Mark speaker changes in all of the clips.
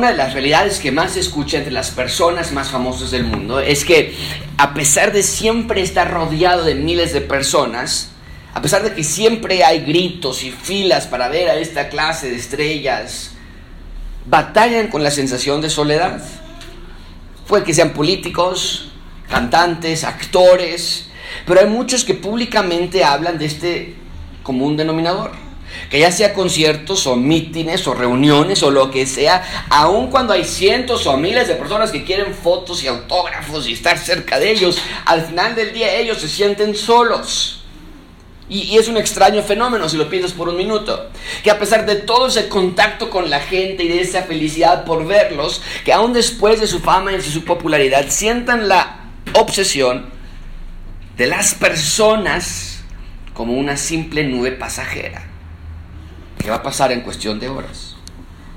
Speaker 1: una de las realidades que más se escucha entre las personas más famosas del mundo es que a pesar de siempre estar rodeado de miles de personas, a pesar de que siempre hay gritos y filas para ver a esta clase de estrellas, batallan con la sensación de soledad. Puede que sean políticos, cantantes, actores, pero hay muchos que públicamente hablan de este común denominador. Que ya sea conciertos o mítines o reuniones o lo que sea, aun cuando hay cientos o miles de personas que quieren fotos y autógrafos y estar cerca de ellos, al final del día ellos se sienten solos. Y, es un extraño fenómeno si lo piensas por un minuto. Que a pesar de todo ese contacto con la gente y de esa felicidad por verlos, que aún después de su fama y de su popularidad sientan la obsesión de las personas como una simple nube pasajera que va a pasar en cuestión de horas.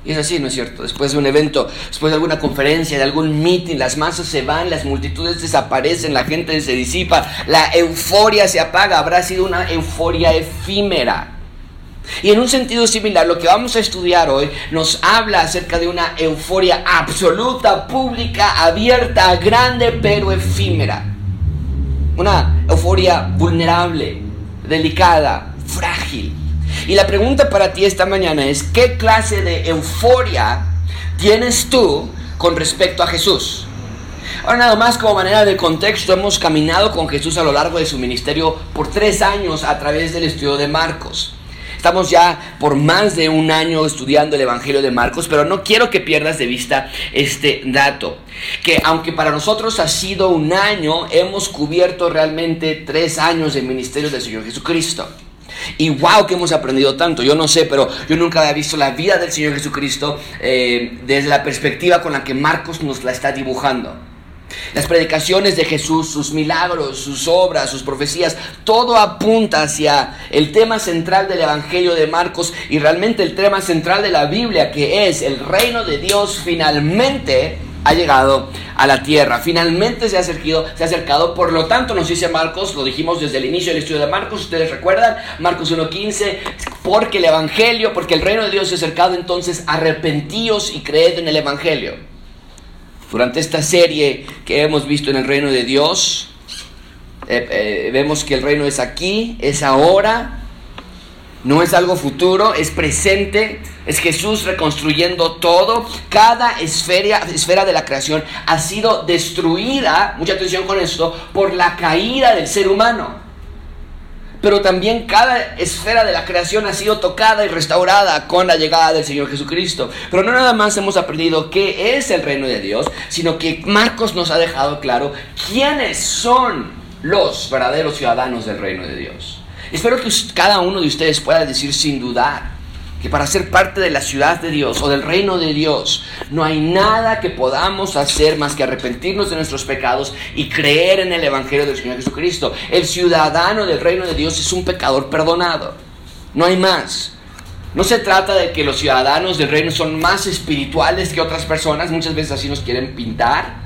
Speaker 1: Y es así, ¿no es cierto? Después de un evento, después de alguna conferencia, de algún meeting, las masas se van, las multitudes desaparecen, la gente se disipa, la euforia se apaga, habrá sido una euforia efímera. Y en un sentido similar, lo que vamos a estudiar hoy nos habla acerca de una euforia absoluta, pública, abierta, grande, pero efímera. Una euforia vulnerable, delicada, frágil. Y la pregunta para ti esta mañana es, ¿qué clase de euforia tienes tú con respecto a Jesús? Ahora nada más como manera de contexto, hemos caminado con Jesús a lo largo de su ministerio por tres años a través del estudio de Marcos. Estamos ya por más de un año estudiando el Evangelio de Marcos, pero no quiero que pierdas de vista este dato. Que aunque para nosotros ha sido un año, hemos cubierto realmente tres años de ministerio del Señor Jesucristo. Y wow, que hemos aprendido tanto. Yo no sé, pero yo nunca había visto la vida del Señor Jesucristo eh, desde la perspectiva con la que Marcos nos la está dibujando. Las predicaciones de Jesús, sus milagros, sus obras, sus profecías, todo apunta hacia el tema central del Evangelio de Marcos y realmente el tema central de la Biblia, que es el reino de Dios finalmente ha llegado a la tierra. Finalmente se ha acercado, se ha acercado. Por lo tanto, nos dice Marcos, lo dijimos desde el inicio del estudio de Marcos, ustedes recuerdan, Marcos 1.15, porque el Evangelio, porque el reino de Dios se ha acercado, entonces arrepentíos y creed en el Evangelio. Durante esta serie que hemos visto en el reino de Dios, eh, eh, vemos que el reino es aquí, es ahora, no es algo futuro, es presente, es Jesús reconstruyendo todo. Cada esfera, esfera de la creación ha sido destruida, mucha atención con esto, por la caída del ser humano. Pero también cada esfera de la creación ha sido tocada y restaurada con la llegada del Señor Jesucristo. Pero no nada más hemos aprendido qué es el reino de Dios, sino que Marcos nos ha dejado claro quiénes son los verdaderos ciudadanos del reino de Dios. Espero que cada uno de ustedes pueda decir sin dudar que para ser parte de la ciudad de Dios o del reino de Dios no hay nada que podamos hacer más que arrepentirnos de nuestros pecados y creer en el Evangelio del Señor Jesucristo. El ciudadano del reino de Dios es un pecador perdonado. No hay más. No se trata de que los ciudadanos del reino son más espirituales que otras personas, muchas veces así nos quieren pintar.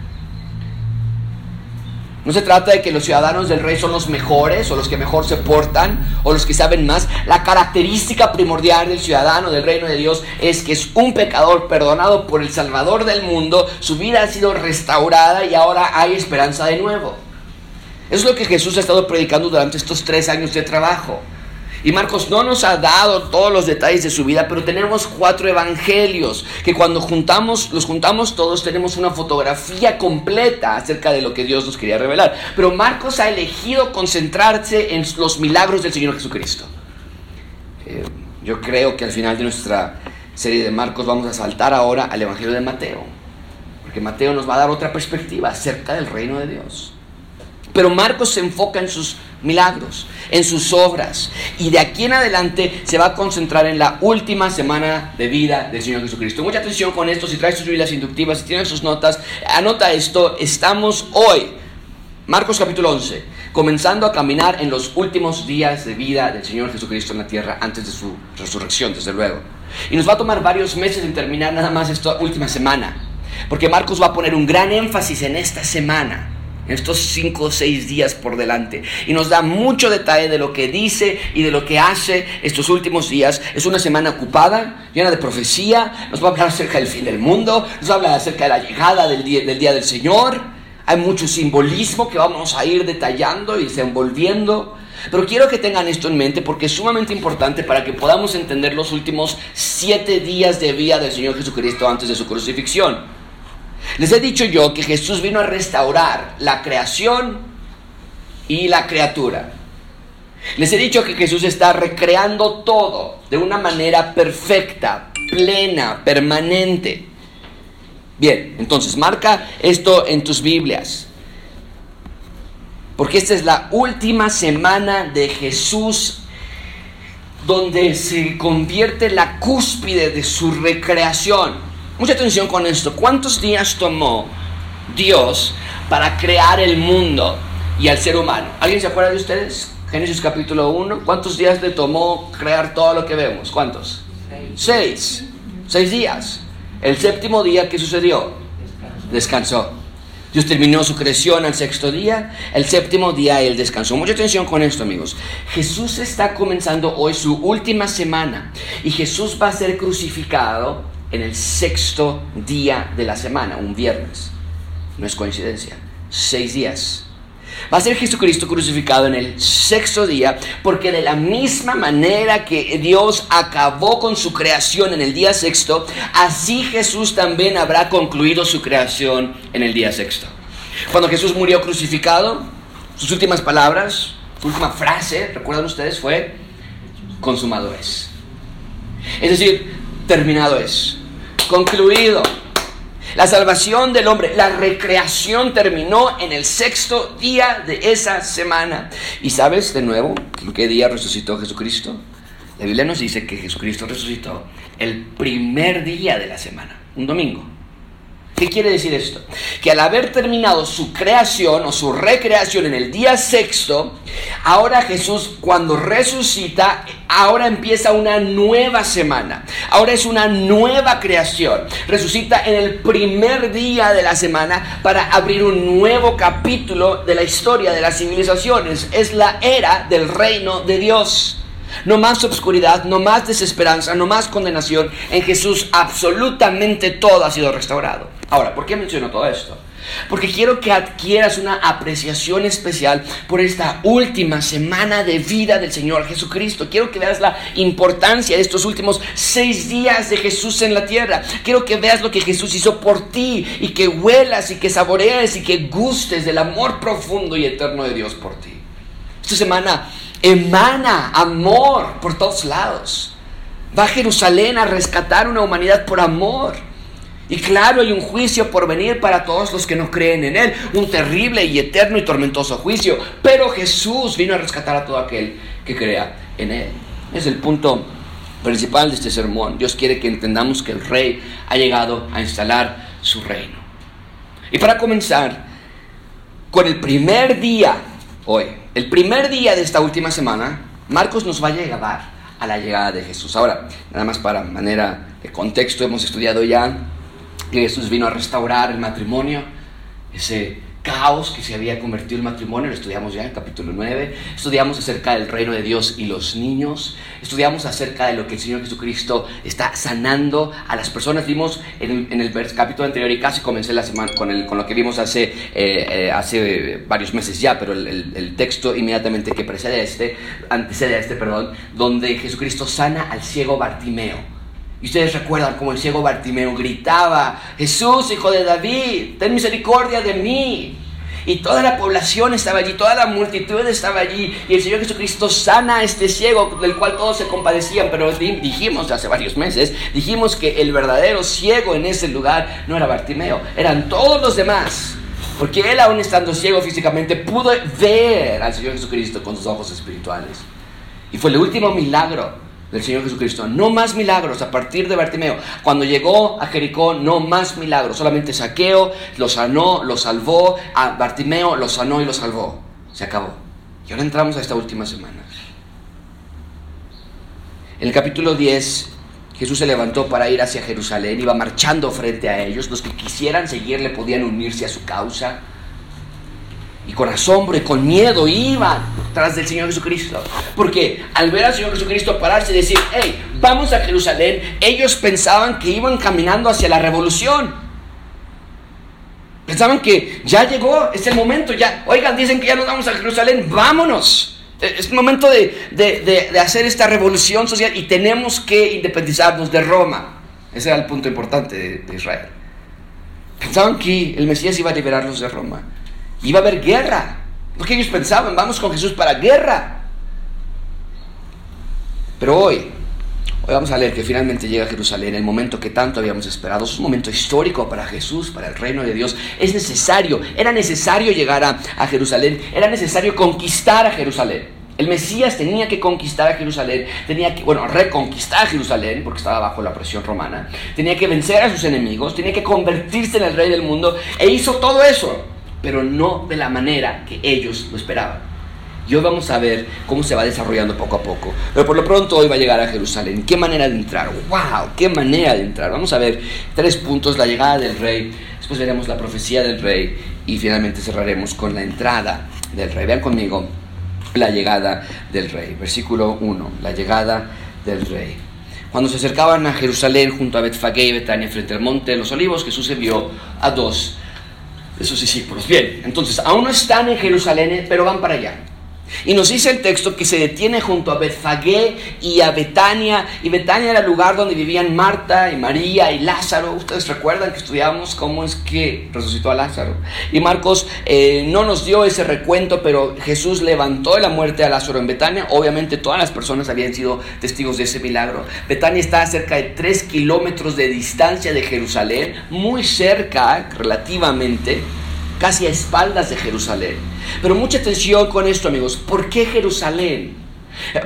Speaker 1: No se trata de que los ciudadanos del rey son los mejores o los que mejor se portan o los que saben más. La característica primordial del ciudadano del reino de Dios es que es un pecador perdonado por el Salvador del mundo. Su vida ha sido restaurada y ahora hay esperanza de nuevo. Eso es lo que Jesús ha estado predicando durante estos tres años de trabajo. Y Marcos no nos ha dado todos los detalles de su vida, pero tenemos cuatro evangelios que cuando juntamos, los juntamos todos, tenemos una fotografía completa acerca de lo que Dios nos quería revelar. Pero Marcos ha elegido concentrarse en los milagros del Señor Jesucristo. Eh, yo creo que al final de nuestra serie de Marcos vamos a saltar ahora al Evangelio de Mateo, porque Mateo nos va a dar otra perspectiva acerca del reino de Dios. Pero Marcos se enfoca en sus milagros, en sus obras. Y de aquí en adelante se va a concentrar en la última semana de vida del Señor Jesucristo. Mucha atención con esto, si traes tus Biblias inductivas, si tienes sus notas, anota esto, estamos hoy, Marcos capítulo 11, comenzando a caminar en los últimos días de vida del Señor Jesucristo en la tierra antes de su resurrección, desde luego. Y nos va a tomar varios meses en terminar nada más esta última semana, porque Marcos va a poner un gran énfasis en esta semana estos cinco o seis días por delante. Y nos da mucho detalle de lo que dice y de lo que hace estos últimos días. Es una semana ocupada, llena de profecía. Nos va a hablar acerca del fin del mundo. Nos va a hablar acerca de la llegada del día del, día del Señor. Hay mucho simbolismo que vamos a ir detallando y desenvolviendo. Pero quiero que tengan esto en mente porque es sumamente importante para que podamos entender los últimos siete días de vida del Señor Jesucristo antes de su crucifixión. Les he dicho yo que Jesús vino a restaurar la creación y la criatura. Les he dicho que Jesús está recreando todo de una manera perfecta, plena, permanente. Bien, entonces marca esto en tus Biblias. Porque esta es la última semana de Jesús donde se convierte la cúspide de su recreación. Mucha atención con esto. ¿Cuántos días tomó Dios para crear el mundo y al ser humano? ¿Alguien se acuerda de ustedes? Génesis capítulo 1. ¿Cuántos días le tomó crear todo lo que vemos? ¿Cuántos? Seis. Seis, días. El séptimo día, ¿qué sucedió? Descansó. Dios terminó su creación al sexto día, el séptimo día él descansó. Mucha atención con esto, amigos. Jesús está comenzando hoy su última semana y Jesús va a ser crucificado en el sexto día de la semana, un viernes. No es coincidencia. Seis días. Va a ser Jesucristo crucificado en el sexto día, porque de la misma manera que Dios acabó con su creación en el día sexto, así Jesús también habrá concluido su creación en el día sexto. Cuando Jesús murió crucificado, sus últimas palabras, su última frase, recuerdan ustedes, fue consumado es. Es decir, terminado es, concluido. La salvación del hombre, la recreación terminó en el sexto día de esa semana. ¿Y sabes de nuevo qué día resucitó Jesucristo? La Biblia nos dice que Jesucristo resucitó el primer día de la semana, un domingo. ¿Qué quiere decir esto? Que al haber terminado su creación o su recreación en el día sexto, ahora Jesús cuando resucita, ahora empieza una nueva semana. Ahora es una nueva creación. Resucita en el primer día de la semana para abrir un nuevo capítulo de la historia de las civilizaciones. Es la era del reino de Dios. No más obscuridad, no más desesperanza, no más condenación. En Jesús absolutamente todo ha sido restaurado. Ahora, ¿por qué menciono todo esto? Porque quiero que adquieras una apreciación especial por esta última semana de vida del Señor Jesucristo. Quiero que veas la importancia de estos últimos seis días de Jesús en la tierra. Quiero que veas lo que Jesús hizo por ti y que huelas y que saborees y que gustes del amor profundo y eterno de Dios por ti. Esta semana emana amor por todos lados. Va a Jerusalén a rescatar una humanidad por amor. Y claro, hay un juicio por venir para todos los que no creen en Él. Un terrible y eterno y tormentoso juicio. Pero Jesús vino a rescatar a todo aquel que crea en Él. Es el punto principal de este sermón. Dios quiere que entendamos que el rey ha llegado a instalar su reino. Y para comenzar, con el primer día, hoy, el primer día de esta última semana, Marcos nos va a llevar a la llegada de Jesús. Ahora, nada más para manera de contexto, hemos estudiado ya que Jesús vino a restaurar el matrimonio, ese caos que se había convertido el matrimonio, lo estudiamos ya en capítulo 9, estudiamos acerca del reino de Dios y los niños, estudiamos acerca de lo que el Señor Jesucristo está sanando a las personas, vimos en el, capítulo anterior y casi comencé la semana con, lo que vimos hace, eh, eh, hace varios meses ya, pero el, el, texto inmediatamente que precede a este, antecede a este, perdón, donde Jesucristo sana al ciego Bartimeo. Y ustedes recuerdan cómo el ciego Bartimeo gritaba, Jesús, hijo de David, ten misericordia de mí. Y toda la población estaba allí, toda la multitud estaba allí. Y el Señor Jesucristo sana a este ciego, del cual todos se compadecían. Pero dijimos hace varios meses, dijimos que el verdadero ciego en ese lugar no era Bartimeo, eran todos los demás. Porque él, aún estando ciego físicamente, pudo ver al Señor Jesucristo con sus ojos espirituales. Y fue el último milagro del Señor Jesucristo. No más milagros a partir de Bartimeo. Cuando llegó a Jericó, no más milagros. Solamente saqueo, lo sanó, lo salvó. A Bartimeo lo sanó y lo salvó. Se acabó. Y ahora entramos a esta última semana. En el capítulo 10, Jesús se levantó para ir hacia Jerusalén. Iba marchando frente a ellos. Los que quisieran seguirle podían unirse a su causa. Y con asombro y con miedo iban tras del Señor Jesucristo. Porque al ver al Señor Jesucristo pararse y decir, hey, vamos a Jerusalén, ellos pensaban que iban caminando hacia la revolución. Pensaban que ya llegó, es el momento, ya, oigan, dicen que ya nos vamos a Jerusalén, vámonos. Es el momento de, hacer esta revolución social y tenemos que independizarnos de Roma. Ese era el punto importante de, de Israel. Pensaban que el Mesías iba a liberarlos de Roma. Iba a haber guerra. Porque ellos pensaban, vamos con Jesús para guerra. Pero hoy, hoy vamos a leer que finalmente llega a Jerusalén, el momento que tanto habíamos esperado. Es un momento histórico para Jesús, para el reino de Dios. Es necesario, era necesario llegar a, Jerusalén, era necesario conquistar a Jerusalén. El Mesías tenía que conquistar a Jerusalén, tenía que, bueno, reconquistar a Jerusalén, porque estaba bajo la presión romana, tenía que vencer a sus enemigos, tenía que convertirse en el rey del mundo, e hizo todo eso pero no de la manera que ellos lo esperaban. Y hoy vamos a ver cómo se va desarrollando poco a poco. Pero por lo pronto hoy va a llegar a Jerusalén. ¿Qué manera de entrar? ¡Wow! ¡Qué manera de entrar! Vamos a ver tres puntos. La llegada del rey. Después veremos la profecía del rey. Y finalmente cerraremos con la entrada del rey. Vean conmigo la llegada del rey. Versículo 1. La llegada del rey. Cuando se acercaban a Jerusalén junto a Betfagé y Betania frente al monte de los olivos, Jesús envió a dos de sus discípulos. Bien, entonces aún no están en Jerusalén, pero van para allá. Y nos dice el texto que se detiene junto a Betfagé y a Betania. Y Betania era el lugar donde vivían Marta y María y Lázaro. Ustedes recuerdan que estudiamos cómo es que resucitó a Lázaro. Y Marcos eh, no nos dio ese recuento, pero Jesús levantó de la muerte a Lázaro en Betania. Obviamente todas las personas habían sido testigos de ese milagro. Betania está a cerca de 3 kilómetros de distancia de Jerusalén, muy cerca relativamente casi a espaldas de Jerusalén. Pero mucha atención con esto, amigos. ¿Por qué Jerusalén?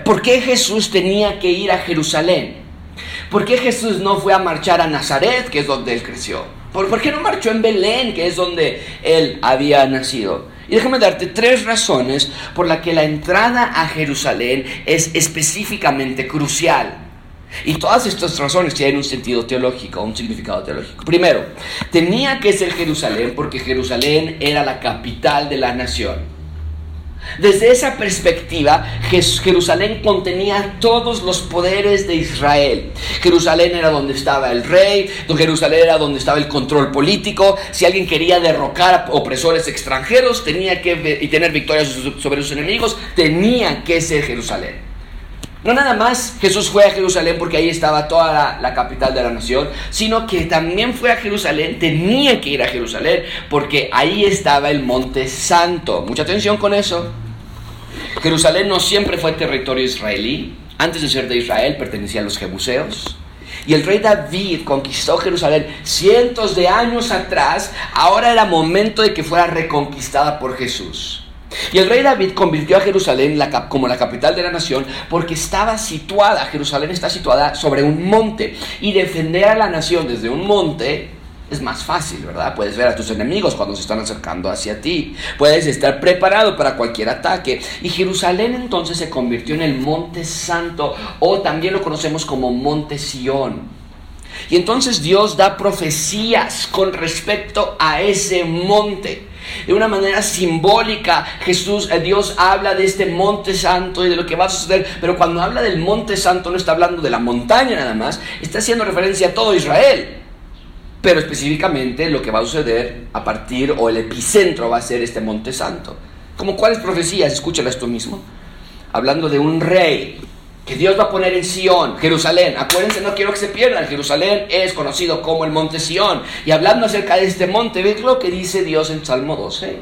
Speaker 1: ¿Por qué Jesús tenía que ir a Jerusalén? ¿Por qué Jesús no fue a marchar a Nazaret, que es donde él creció? ¿Por, qué no marchó en Belén, que es donde él había nacido? Y déjame darte tres razones por las que la entrada a Jerusalén es específicamente crucial. Y todas estas razones tienen un sentido teológico, un significado teológico. Primero, tenía que ser Jerusalén porque Jerusalén era la capital de la nación. Desde esa perspectiva, Jerusalén contenía todos los poderes de Israel. Jerusalén era donde estaba el rey, Jerusalén era donde estaba el control político. Si alguien quería derrocar a opresores extranjeros tenía que, y tener victorias sobre sus enemigos, tenía que ser Jerusalén. No nada más Jesús fue a Jerusalén porque ahí estaba toda la, capital de la nación, sino que también fue a Jerusalén, tenía que ir a Jerusalén porque ahí estaba el monte santo. Mucha atención con eso. Jerusalén no siempre fue territorio israelí. Antes de ser de Israel pertenecía a los jebuseos. Y el rey David conquistó Jerusalén cientos de años atrás. Ahora era momento de que fuera reconquistada por Jesús. Y el rey David convirtió a Jerusalén como la capital de la nación porque estaba situada, Jerusalén está situada sobre un monte. Y defender a la nación desde un monte es más fácil, ¿verdad? Puedes ver a tus enemigos cuando se están acercando hacia ti. Puedes estar preparado para cualquier ataque. Y Jerusalén entonces se convirtió en el monte santo o también lo conocemos como monte Sión. Y entonces Dios da profecías con respecto a ese monte. De una manera simbólica, Jesús, eh, Dios habla de este monte santo y de lo que va a suceder, pero cuando habla del monte santo no está hablando de la montaña nada más, está haciendo referencia a todo Israel. Pero específicamente lo que va a suceder a partir o el epicentro va a ser este monte santo. ¿Como cuáles profecías? Escúchalas tú mismo. Hablando de un rey que Dios va a poner en Sión, Jerusalén. Acuérdense, no quiero que se pierdan. Jerusalén es conocido como el monte Sión. Y hablando acerca de este monte, ve lo que dice Dios en Salmo 2.6.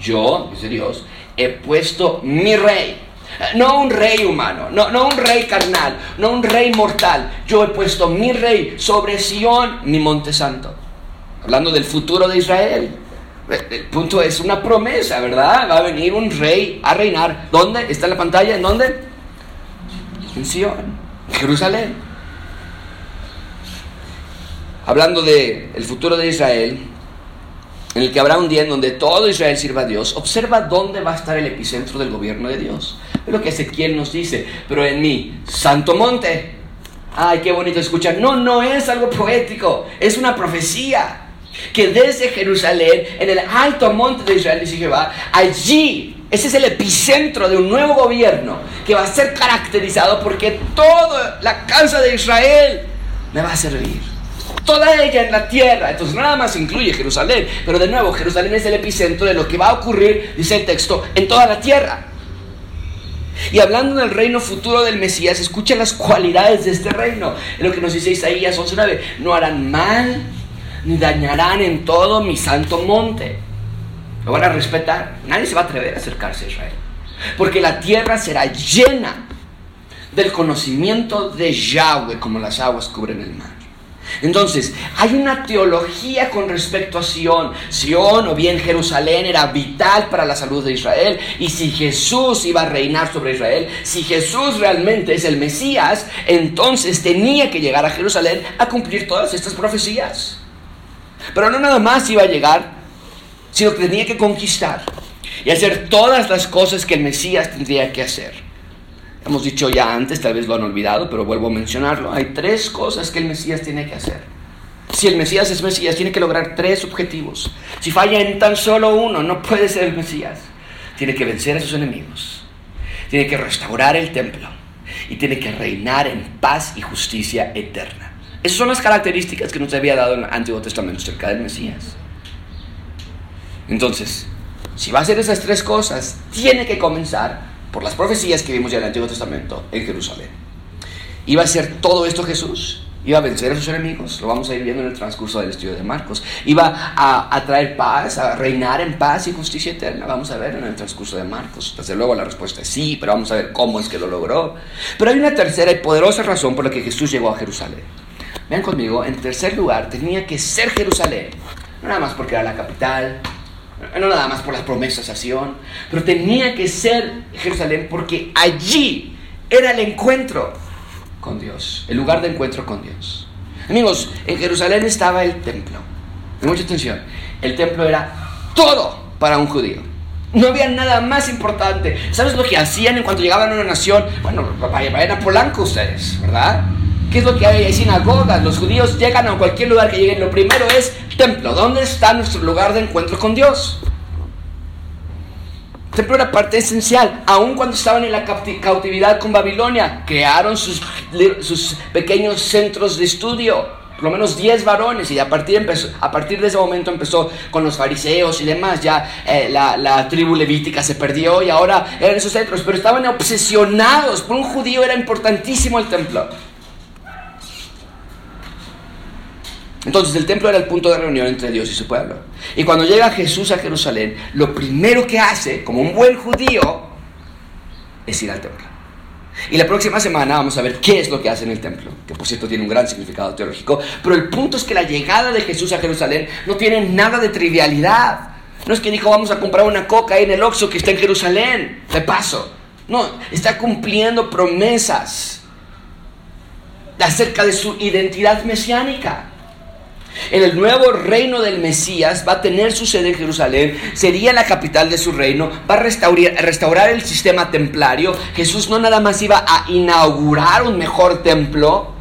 Speaker 1: Yo, dice Dios, he puesto mi rey. No un rey humano, no, no un rey carnal, no un rey mortal. Yo he puesto mi rey sobre Sión, mi monte santo. Hablando del futuro de Israel. El punto es una promesa, ¿verdad? Va a venir un rey a reinar. ¿Dónde? ¿Está en la pantalla? ¿En dónde? En Jerusalén. Hablando de el futuro de Israel, en el que habrá un día en donde todo Israel sirva a Dios, observa dónde va a estar el epicentro del gobierno de Dios. Es lo que Ezequiel nos dice, pero en mi santo monte. Ay, qué bonito escuchar. No, no es algo poético, es una profecía. que desde Jerusalén, en el alto monte de Israel, dice Jehová, allí, ese es el epicentro de un nuevo gobierno que va a ser caracterizado porque toda la casa de Israel me va a servir. Toda ella en la tierra. Entonces nada más incluye Jerusalén. Pero de nuevo, Jerusalén es el epicentro de lo que va a ocurrir, dice el texto, en toda la tierra. Y hablando del reino futuro del Mesías, escucha las cualidades de este reino. Es lo que nos dice Isaías 11.9. No harán mal ni dañarán en todo mi santo monte. Lo van a respetar. Nadie se va a atrever a acercarse a Israel. Porque la tierra será llena del conocimiento de Yahweh como las aguas cubren el mar. Entonces, hay una teología con respecto a Sión. Sión o bien Jerusalén era vital para la salud de Israel. Y si Jesús iba a reinar sobre Israel, si Jesús realmente es el Mesías, entonces tenía que llegar a Jerusalén a cumplir todas estas profecías. Pero no nada más iba a llegar, sino que tenía que conquistar y hacer todas las cosas que el Mesías tendría que hacer. Hemos dicho ya antes, tal vez lo han olvidado, pero vuelvo a mencionarlo. Hay tres cosas que el Mesías tiene que hacer. Si el Mesías es Mesías, tiene que lograr tres objetivos. Si falla en tan solo uno, no puede ser el Mesías. Tiene que vencer a sus enemigos. Tiene que restaurar el templo. Y tiene que reinar en paz y justicia eterna. Esas son las características que nos había dado el Antiguo Testamento acerca del Mesías. Entonces, si va a hacer esas tres cosas, tiene que comenzar por las profecías que vimos ya en el Antiguo Testamento en Jerusalén. ¿Iba a ser todo esto Jesús? ¿Iba a vencer a sus enemigos? Lo vamos a ir viendo en el transcurso del estudio de Marcos. ¿Iba a, traer paz, a reinar en paz y justicia eterna? Vamos a ver en el transcurso de Marcos. Desde luego la respuesta es sí, pero vamos a ver cómo es que lo logró. Pero hay una tercera y poderosa razón por la que Jesús llegó a Jerusalén. Vean conmigo, en tercer lugar, tenía que ser Jerusalén. No nada más porque era la capital, no nada más por las promesas a Sion, pero tenía que ser Jerusalén porque allí era el encuentro con Dios, el lugar de encuentro con Dios. Amigos, en Jerusalén estaba el templo. Mucha atención, el templo era todo para un judío. No había nada más importante. ¿Sabes lo que hacían en cuanto llegaban a una nación? Bueno, vayan a Polanco ustedes, ¿verdad? ¿Qué es lo que hay? Hay sinagogas. Los judíos llegan a cualquier lugar que lleguen. Lo primero es templo. ¿Dónde está nuestro lugar de encuentro con Dios? El templo era parte esencial. Aun cuando estaban en la cautividad con Babilonia, crearon sus, sus pequeños centros de estudio por lo menos 10 varones, y a partir, empezó, a partir de ese momento empezó con los fariseos y demás, ya eh, la, la, tribu levítica se perdió y ahora eran esos centros, pero estaban obsesionados, por un judío era importantísimo el templo. Entonces el templo era el punto de reunión entre Dios y su pueblo. Y cuando llega Jesús a Jerusalén, lo primero que hace, como un buen judío, es ir al templo. Y la próxima semana vamos a ver qué es lo que hace en el templo, que por cierto tiene un gran significado teológico, pero el punto es que la llegada de Jesús a Jerusalén no tiene nada de trivialidad. No es que dijo vamos a comprar una coca ahí en el Oxxo que está en Jerusalén, de paso. No, está cumpliendo promesas acerca de su identidad mesiánica. En el nuevo reino del Mesías va a tener su sede en Jerusalén, sería la capital de su reino, va a restaurar, restaurar el sistema templario. Jesús no nada más iba a inaugurar un mejor templo,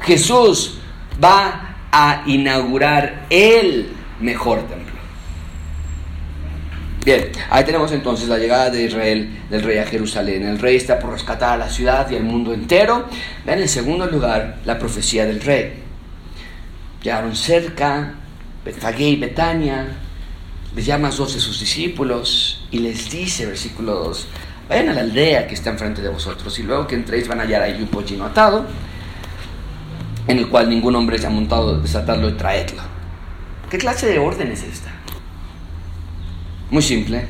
Speaker 1: Jesús va a inaugurar el mejor templo. Bien, ahí tenemos entonces la llegada de Israel, del rey a Jerusalén. El rey está por rescatar a la ciudad y al mundo entero. Vean en segundo lugar la profecía del rey. Llegaron cerca, Betfagé Betania, les llama a dos de sus discípulos y les dice, versículo 2, vayan a la aldea que está enfrente de vosotros y luego que entréis van a hallar ahí un pollino atado, en el cual ningún hombre se ha montado, desatarlo y traedlo. ¿Qué clase de orden es esta? Muy simple.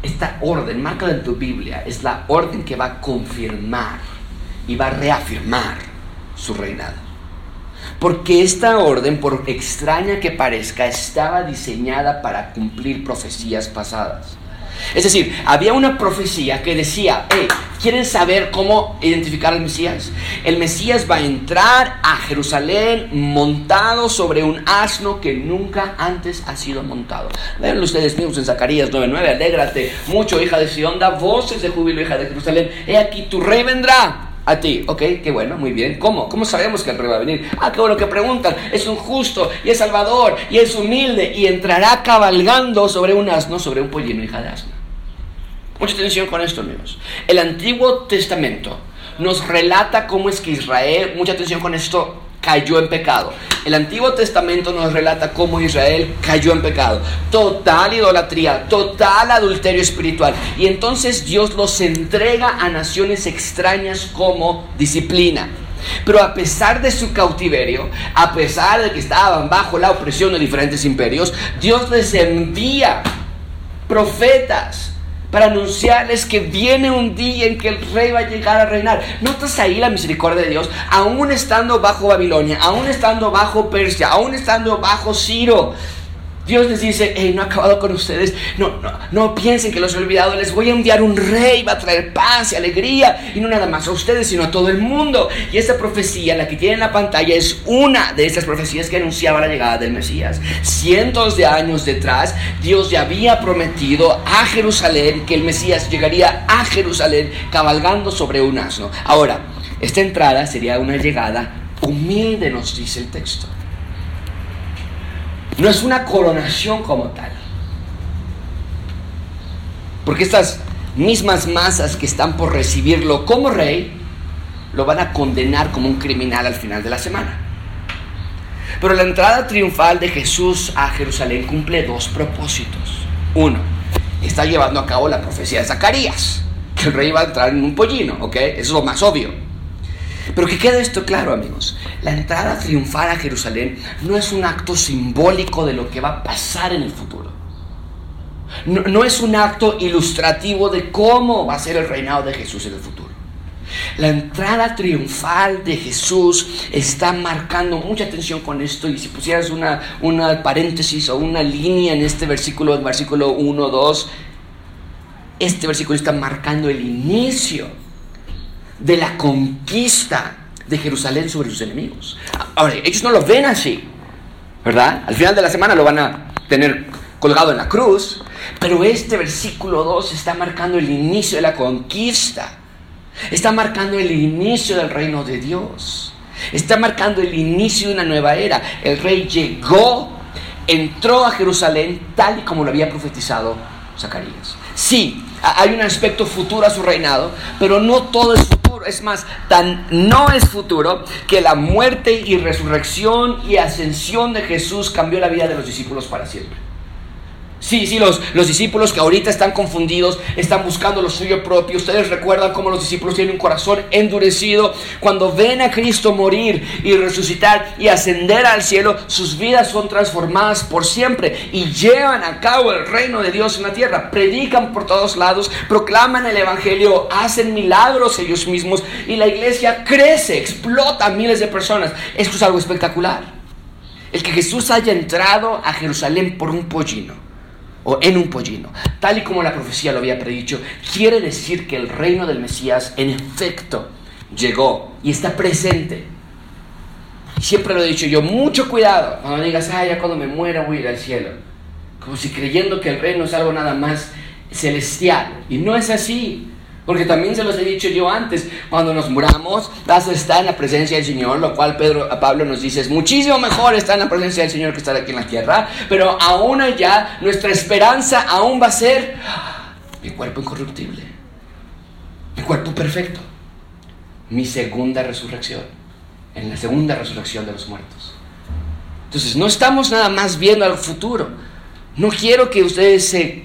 Speaker 1: Esta orden, marca en tu Biblia, es la orden que va a confirmar y va a reafirmar su reinado. Porque esta orden, por extraña que parezca, estaba diseñada para cumplir profecías pasadas. Es decir, había una profecía que decía, hey, ¿quieren saber cómo identificar al Mesías? El Mesías va a entrar a Jerusalén montado sobre un asno que nunca antes ha sido montado. Vean ustedes mismos en Zacarías 9:9, alégrate mucho, hija de Sion, da voces de júbilo, hija de Jerusalén. He aquí, tu rey vendrá A ti, ok, qué bueno, muy bien. ¿Cómo? ¿Cómo sabemos que el rey va a venir? Ah, qué bueno que preguntan. Es un justo y es salvador y es humilde y entrará cabalgando sobre un asno, sobre un pollino hija de asno. Mucha atención con esto, amigos. El Antiguo Testamento nos relata cómo es que Israel, mucha atención con esto, cayó en pecado. El Antiguo Testamento nos relata cómo Israel cayó en pecado. Total idolatría, total adulterio espiritual. Y entonces Dios los entrega a naciones extrañas como disciplina. Pero a pesar de su cautiverio, a pesar de que estaban bajo la opresión de diferentes imperios, Dios les envía profetas para anunciarles que viene un día en que el rey va a llegar a reinar. ¿Notas ahí la misericordia de Dios? Aún estando bajo Babilonia, aún estando bajo Persia, aún estando bajo Ciro, Dios les dice, hey, no he acabado con ustedes, no, no, no piensen que los he olvidado, les voy a enviar un rey, va a traer paz y alegría, y no nada más a ustedes, sino a todo el mundo. Y esta profecía, la que tienen en la pantalla, es una de estas profecías que anunciaba la llegada del Mesías. Cientos de años detrás, Dios ya había prometido a Jerusalén que el Mesías llegaría a Jerusalén cabalgando sobre un asno. Ahora, esta entrada sería una llegada humilde, nos dice el texto. No es una coronación como tal. Porque estas mismas masas que están por recibirlo como rey, lo van a condenar como un criminal al final de la semana. Pero la entrada triunfal de Jesús a Jerusalén cumple dos propósitos. Uno, está llevando a cabo la profecía de Zacarías, que el rey va a entrar en un pollino, ¿ok? Eso es lo más obvio. Pero que quede esto claro, amigos. La entrada triunfal a Jerusalén no es un acto simbólico de lo que va a pasar en el futuro. No, no, es un acto ilustrativo de cómo va a ser el reinado de Jesús en el futuro. La entrada triunfal de Jesús está marcando mucha atención con esto. Y si pusieras una, una paréntesis o una línea en este versículo, el versículo 1, 2, este versículo está marcando el inicio de la conquista de Jerusalén sobre sus enemigos. Ahora, ellos no lo ven así, ¿verdad? Al final de la semana lo van a tener colgado en la cruz, pero este versículo 2 está marcando el inicio de la conquista, está marcando el inicio del reino de Dios, está marcando el inicio de una nueva era. El rey llegó, entró a Jerusalén tal y como lo había profetizado Zacarías. Sí, hay un aspecto futuro a su reinado, pero no todo es futuro. Es más, tan no es futuro que la muerte y resurrección y ascensión de Jesús cambió la vida de los discípulos para siempre. Sí, sí, los, los discípulos que ahorita están confundidos, están buscando lo suyo propio. Ustedes recuerdan cómo los discípulos tienen un corazón endurecido. Cuando ven a Cristo morir y resucitar y ascender al cielo, sus vidas son transformadas por siempre y llevan a cabo el reino de Dios en la tierra. Predican por todos lados, proclaman el Evangelio, hacen milagros ellos mismos y la iglesia crece, explota a miles de personas. Esto es algo espectacular. El que Jesús haya entrado a Jerusalén por un pollino o en un pollino, tal y como la profecía lo había predicho, quiere decir que el reino del Mesías en efecto llegó y está presente. Siempre lo he dicho yo, mucho cuidado cuando digas, ah, ya cuando me muera voy al cielo. Como si creyendo que el reino es algo nada más celestial. Y no es así. Porque también se los he dicho yo antes, cuando nos muramos, vas a estar en la presencia del Señor, lo cual Pedro, Pablo nos dice, es muchísimo mejor estar en la presencia del Señor que estar aquí en la tierra, pero aún allá nuestra esperanza aún va a ser mi cuerpo incorruptible, mi cuerpo perfecto, mi segunda resurrección, en la segunda resurrección de los muertos. Entonces, no estamos nada más viendo al futuro. No quiero que ustedes se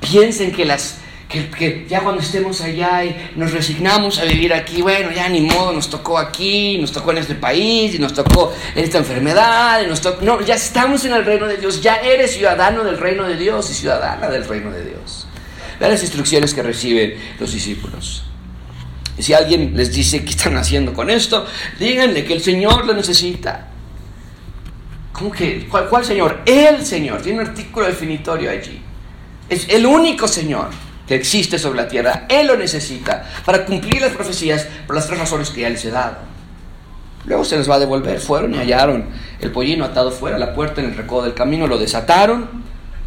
Speaker 1: piensen que las que, ya cuando estemos allá y nos resignamos a vivir aquí, bueno, ya ni modo, nos tocó aquí, nos tocó en este país, y nos tocó esta enfermedad, y nos tocó... No, ya estamos en el reino de Dios, ya eres ciudadano del reino de Dios y ciudadana del reino de Dios. Vean las instrucciones que reciben los discípulos. Y si alguien les dice qué están haciendo con esto, díganle que el Señor lo necesita. ¿Cómo que? ¿Cuál, cuál Señor? El Señor. Tiene un artículo definitorio allí. Es el único Señor que existe sobre la tierra, Él lo necesita para cumplir las profecías por las tres razones que ya les he dado. Luego se les va a devolver. Fueron y hallaron el pollino atado fuera, la puerta en el recodo del camino, lo desataron.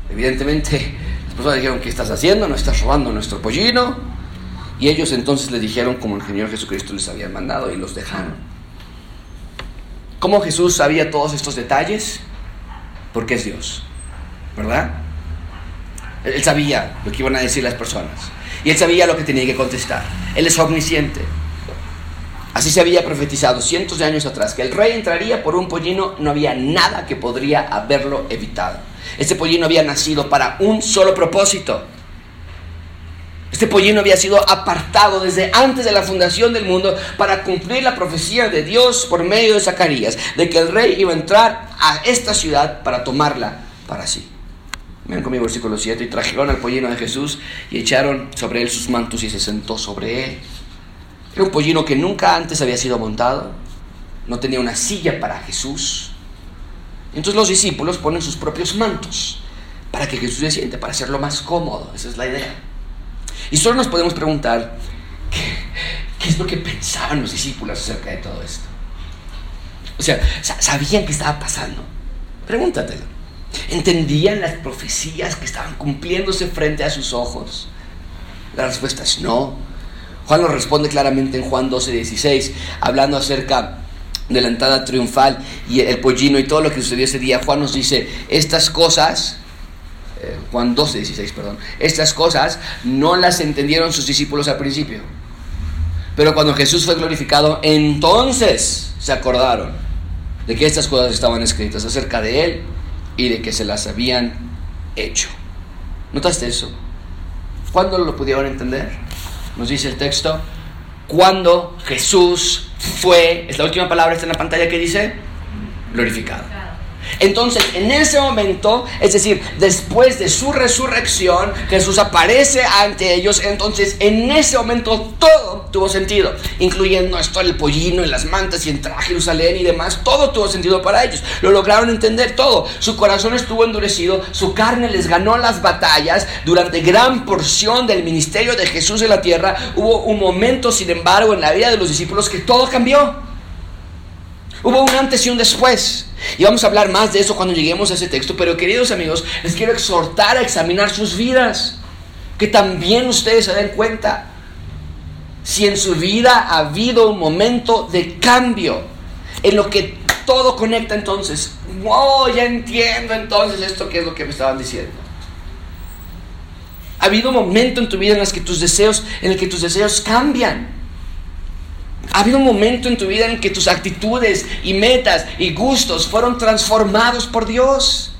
Speaker 1: Evidentemente, las personas dijeron, ¿qué estás haciendo? No estás robando nuestro pollino. Y ellos entonces le dijeron como el Señor Jesucristo les había mandado y los dejaron. ¿Cómo Jesús sabía todos estos detalles? Porque es Dios, ¿verdad? Él sabía lo que iban a decir las personas. Y él sabía lo que tenía que contestar. Él es omnisciente. Así se había profetizado cientos de años atrás, que el rey entraría por un pollino, no había nada que podría haberlo evitado. Este pollino había nacido para un solo propósito. Este pollino había sido apartado desde antes de la fundación del mundo para cumplir la profecía de Dios por medio de Zacarías, de que el rey iba a entrar a esta ciudad para tomarla para sí. Miren conmigo versículo 7, y trajeron al pollino de Jesús y echaron sobre él sus mantos y se sentó sobre él. Era un pollino que nunca antes había sido montado, no tenía una silla para Jesús. Entonces los discípulos ponen sus propios mantos para que Jesús se siente, para hacerlo más cómodo. Esa es la idea. Y solo nos podemos preguntar, ¿qué, es lo que pensaban los discípulos acerca de todo esto? O sea, ¿sabían qué estaba pasando? Pregúntatelo. ¿Entendían las profecías que estaban cumpliéndose frente a sus ojos? La respuesta es no. Juan lo responde claramente en Juan 12, 16, hablando acerca de la entrada triunfal y el pollino y todo lo que sucedió ese día. Juan nos dice, estas cosas, eh, Juan 12, 16, perdón, estas cosas no las entendieron sus discípulos al principio. Pero cuando Jesús fue glorificado, entonces se acordaron de que estas cosas estaban escritas acerca de Él y de que se las habían hecho. ¿Notaste eso? ¿Cuándo lo pudieron entender? Nos dice el texto, cuando Jesús fue, es la última palabra, está en la pantalla que dice, glorificado. Entonces, en ese momento, es decir, después de su resurrección, Jesús aparece ante ellos. Entonces, en ese momento, todo tuvo sentido, incluyendo esto, el pollino y las mantas y entrar a Jerusalén y demás. Todo tuvo sentido para ellos. Lo lograron entender todo. Su corazón estuvo endurecido, su carne les ganó las batallas. Durante gran porción del ministerio de Jesús en la tierra, hubo un momento, sin embargo, en la vida de los discípulos que todo cambió. Hubo un antes y un después. Y vamos a hablar más de eso cuando lleguemos a ese texto. Pero queridos amigos, les quiero exhortar a examinar sus vidas. Que también ustedes se den cuenta si en su vida ha habido un momento de cambio en lo que todo conecta entonces. Wow, ya entiendo entonces esto que es lo que me estaban diciendo. Ha habido un momento en tu vida en el que tus deseos, en el que tus deseos cambian. Ha habido un momento en tu vida en que tus actitudes y metas y gustos fueron transformados por Dios.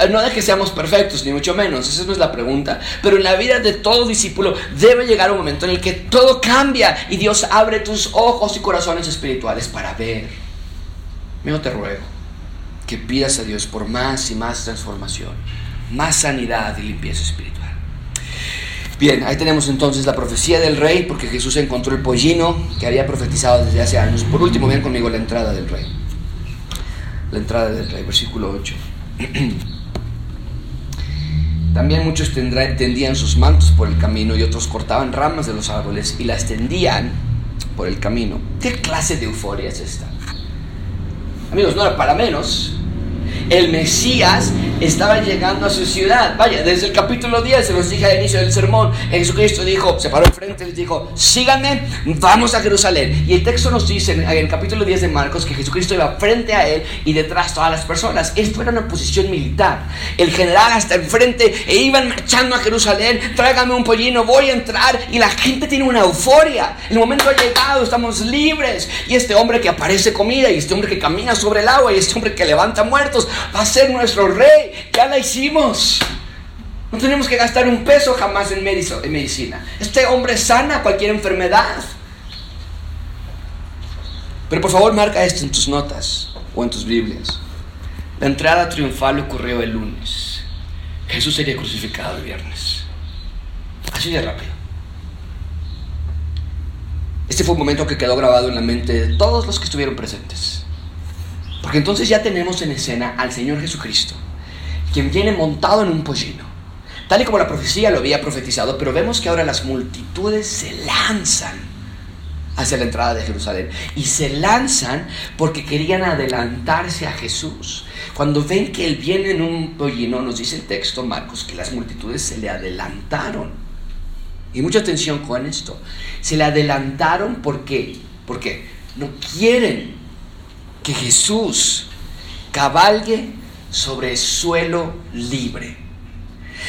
Speaker 1: Eh, no de que seamos perfectos, ni mucho menos, esa no es la pregunta. Pero en la vida de todo discípulo debe llegar un momento en el que todo cambia y Dios abre tus ojos y corazones espirituales para ver. Mío te ruego que pidas a Dios por más y más transformación, más sanidad y limpieza espiritual. Bien, ahí tenemos entonces la profecía del rey, porque Jesús encontró el pollino que había profetizado desde hace años. Por último, vean conmigo la entrada del rey. La entrada del rey, versículo 8. También muchos tendían sus mantos por el camino y otros cortaban ramas de los árboles y las tendían por el camino. ¿Qué clase de euforia es esta? Amigos, no era para menos el Mesías estaba llegando a su ciudad. Vaya, desde el capítulo 10 se los dije al inicio del sermón. Jesucristo dijo, se paró enfrente y les dijo, síganme, vamos a Jerusalén. Y el texto nos dice en el capítulo 10 de Marcos que Jesucristo iba frente a él y detrás todas las personas. Esto era una posición militar. El general hasta enfrente e iban marchando a Jerusalén, tráigame un pollino, voy a entrar. Y la gente tiene una euforia. El momento ha llegado, estamos libres. Y este hombre que aparece comida, y este hombre que camina sobre el agua, y este hombre que levanta muertos, va a ser nuestro rey. Ya la hicimos. No tenemos que gastar un peso jamás en medicina. Este hombre sana cualquier enfermedad. Pero por favor marca esto en tus notas o en tus Biblias. La entrada triunfal ocurrió el lunes. Jesús sería crucificado el viernes. Así de rápido. Este fue un momento que quedó grabado en la mente de todos los que estuvieron presentes. Porque entonces ya tenemos en escena al Señor Jesucristo, quien viene montado en un pollino. Tal y como la profecía lo había profetizado, pero vemos que ahora las multitudes se lanzan hacia la entrada de Jerusalén. Y se lanzan porque querían adelantarse a Jesús. Cuando ven que Él viene en un pollino, nos dice el texto Marcos que las multitudes se le adelantaron. Y mucha atención con esto. Se le adelantaron porque, porque no quieren que Jesús cabalgue sobre suelo libre,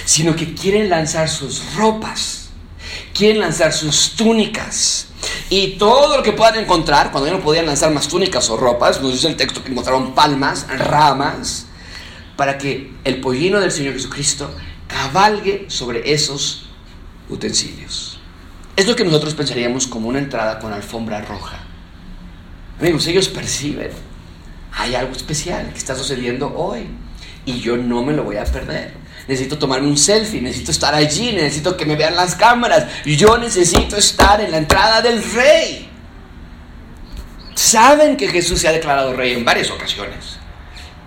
Speaker 1: sino que quieren lanzar sus ropas, quieren lanzar sus túnicas y todo lo que puedan encontrar, cuando ya no podían lanzar más túnicas o ropas, nos dice el texto que encontraron palmas, ramas, para que el pollino del Señor Jesucristo cabalgue sobre esos utensilios. Es lo que nosotros pensaríamos como una entrada con alfombra roja. Amigos, ellos perciben, hay algo especial que está sucediendo hoy y yo no me lo voy a perder. Necesito tomarme un selfie, necesito estar allí, necesito que me vean las cámaras. Yo necesito estar en la entrada del rey. Saben que Jesús se ha declarado rey en varias ocasiones.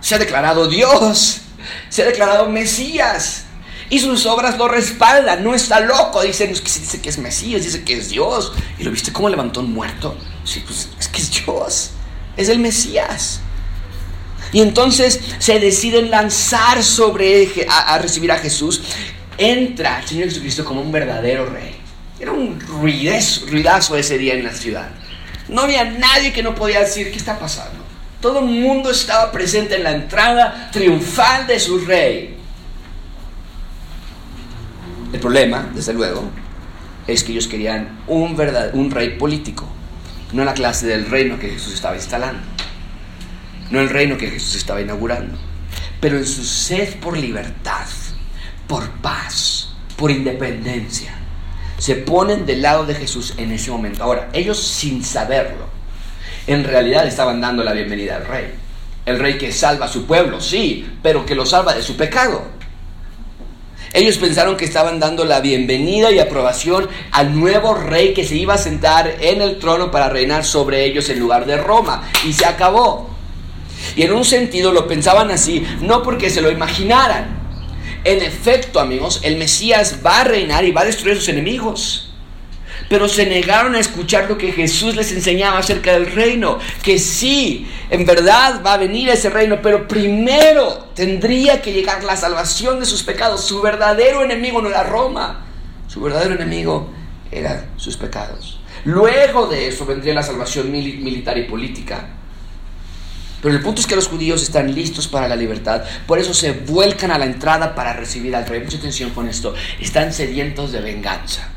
Speaker 1: Se ha declarado Dios, se ha declarado Mesías. Y sus obras lo respaldan, no está loco. Dicen, dice que es Mesías, dice que es Dios. ¿Y lo viste cómo levantó un muerto? Sí, pues que es Dios, es el Mesías. Y entonces se deciden lanzar sobre a, recibir a Jesús. Entra el Señor Jesucristo como un verdadero rey. Era un ruidazo, ruidazo ese día en la ciudad. No había nadie que no podía decir qué está pasando. Todo el mundo estaba presente en la entrada triunfal de su rey. El problema, desde luego, es que ellos querían un, verdad, un rey político, no la clase del reino que Jesús estaba instalando, no el reino que Jesús estaba inaugurando, pero en su sed por libertad, por paz, por independencia, se ponen del lado de Jesús en ese momento. Ahora, ellos sin saberlo, en realidad estaban dando la bienvenida al rey. El rey que salva a su pueblo, sí, pero que lo salva de su pecado. Ellos pensaron que estaban dando la bienvenida y aprobación al nuevo rey que se iba a sentar en el trono para reinar sobre ellos en lugar de Roma. Y se acabó. Y en un sentido lo pensaban así, no porque se lo imaginaran. En efecto, amigos, el Mesías va a reinar y va a destruir a sus enemigos pero se negaron a escuchar lo que Jesús les enseñaba acerca del reino, que sí, en verdad va a venir ese reino, pero primero tendría que llegar la salvación de sus pecados. Su verdadero enemigo no era Roma, su verdadero enemigo eran sus pecados. Luego de eso vendría la salvación militar y política. Pero el punto es que los judíos están listos para la libertad, por eso se vuelcan a la entrada para recibir al rey. Mucha atención con esto, están sedientos de venganza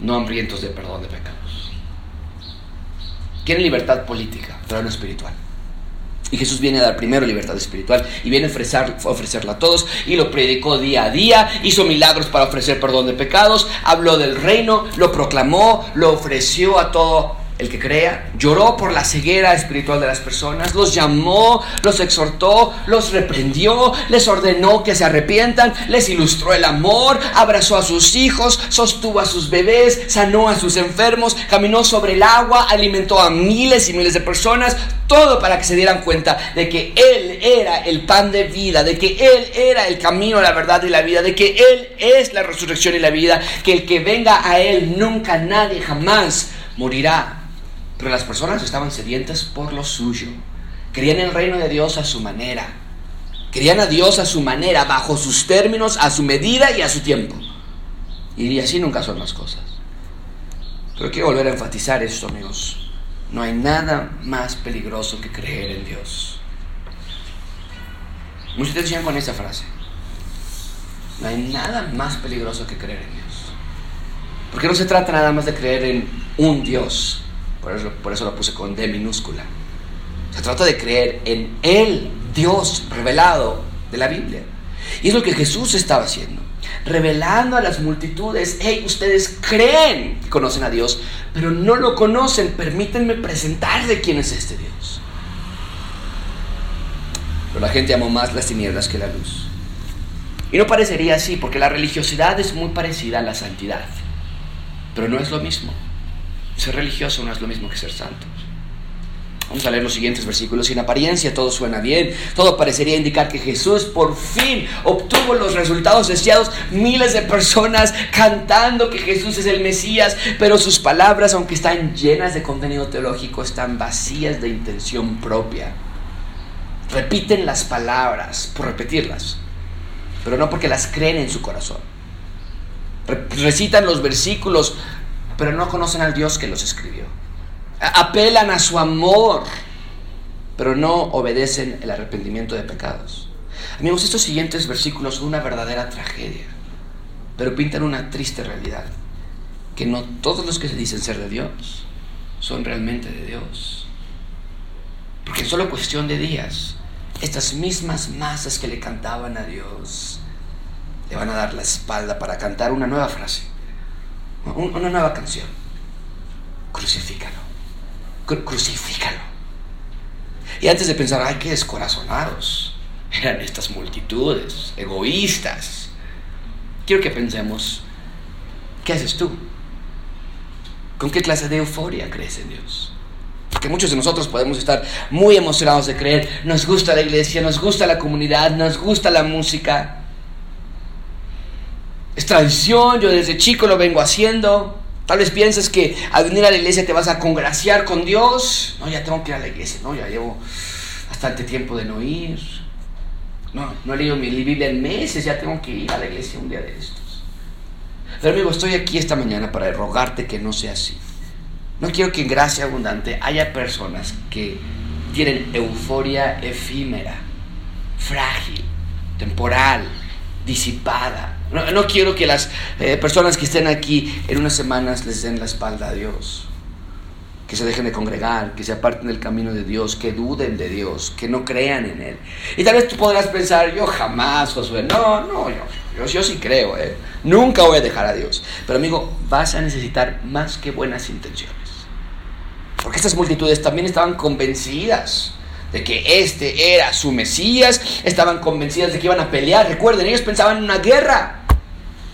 Speaker 1: no hambrientos de perdón de pecados. Quieren libertad política, pero no espiritual. Y Jesús viene a dar primero libertad espiritual y viene a ofrecer, ofrecerla a todos y lo predicó día a día, hizo milagros para ofrecer perdón de pecados, habló del reino, lo proclamó, lo ofreció a todo el que crea, lloró por la ceguera espiritual de las personas, los llamó, los exhortó, los reprendió, les ordenó que se arrepientan, les ilustró el amor, abrazó a sus hijos, sostuvo a sus bebés, sanó a sus enfermos, caminó sobre el agua, alimentó a miles y miles de personas, todo para que se dieran cuenta de que Él era el pan de vida, de que Él era el camino, la verdad y la vida, de que Él es la resurrección y la vida, que el que venga a Él nunca, nadie, jamás morirá. Pero las personas estaban sedientas por lo suyo. Querían el reino de Dios a su manera. Querían a Dios a su manera, bajo sus términos, a su medida y a su tiempo. Y así nunca son las cosas. Pero quiero volver a enfatizar esto, amigos. No hay nada más peligroso que creer en Dios. Mucha atención con esa frase. No hay nada más peligroso que creer en Dios. Porque no se trata nada más de creer en un Dios, por eso, lo puse con D minúscula. Se trata de creer en el Dios revelado de la Biblia. Y es lo que Jesús estaba haciendo. Revelando a las multitudes, hey, ustedes creen que conocen a Dios, pero no lo conocen. Permítanme presentarle quién es este Dios. Pero la gente amó más las tinieblas que la luz. Y no parecería así, porque la religiosidad es muy parecida a la santidad. Pero no es lo mismo. Ser religioso no es lo mismo que ser santo. Vamos a leer los siguientes versículos. En apariencia todo suena bien. Todo parecería indicar que Jesús por fin obtuvo los resultados deseados. Miles de personas cantando que Jesús es el Mesías. Pero sus palabras, aunque están llenas de contenido teológico, están vacías de intención propia. Repiten las palabras por repetirlas. Pero no porque las creen en su corazón. recitan los versículos, pero no conocen al Dios que los escribió. Apelan a su amor, pero no obedecen el arrepentimiento de pecados. Amigos, estos siguientes versículos son una verdadera tragedia, pero pintan una triste realidad, que no todos los que se dicen ser de Dios son realmente de Dios. Porque en solo cuestión de días, estas mismas masas que le cantaban a Dios le van a dar la espalda para cantar una nueva frase, una nueva canción. Crucifícalo, crucifícalo. Y antes de pensar, ay, qué descorazonados eran estas multitudes, egoístas, quiero que pensemos, ¿qué haces tú? ¿Con qué clase de euforia crees en Dios? Porque muchos de nosotros podemos estar muy emocionados de creer, nos gusta la iglesia, nos gusta la comunidad, nos gusta la música. Es tradición, yo desde chico lo vengo haciendo. Tal vez piensas que al venir a la iglesia te vas a congraciar con Dios. No, ya tengo que ir a la iglesia, no, ya llevo bastante tiempo de no ir. No, no he leído mi Biblia en meses, ya tengo que ir a la iglesia un día de estos. Pero amigo, estoy aquí esta mañana para rogarte que no sea así. No quiero que en gracia abundante haya personas que tienen euforia efímera, frágil, temporal, disipada. No, quiero que las eh, personas que estén aquí en unas semanas les den la espalda a Dios. Que se dejen de congregar, que se aparten del camino de Dios, que duden de Dios, que no crean en Él. Y tal vez tú podrás pensar, yo jamás, Josué, no, no, yo, yo, sí creo, eh. nunca voy a dejar a Dios. Pero amigo, vas a necesitar más que buenas intenciones. Porque estas multitudes también estaban convencidas de que este era su Mesías, estaban convencidas de que iban a pelear. Recuerden, ellos pensaban en una guerra.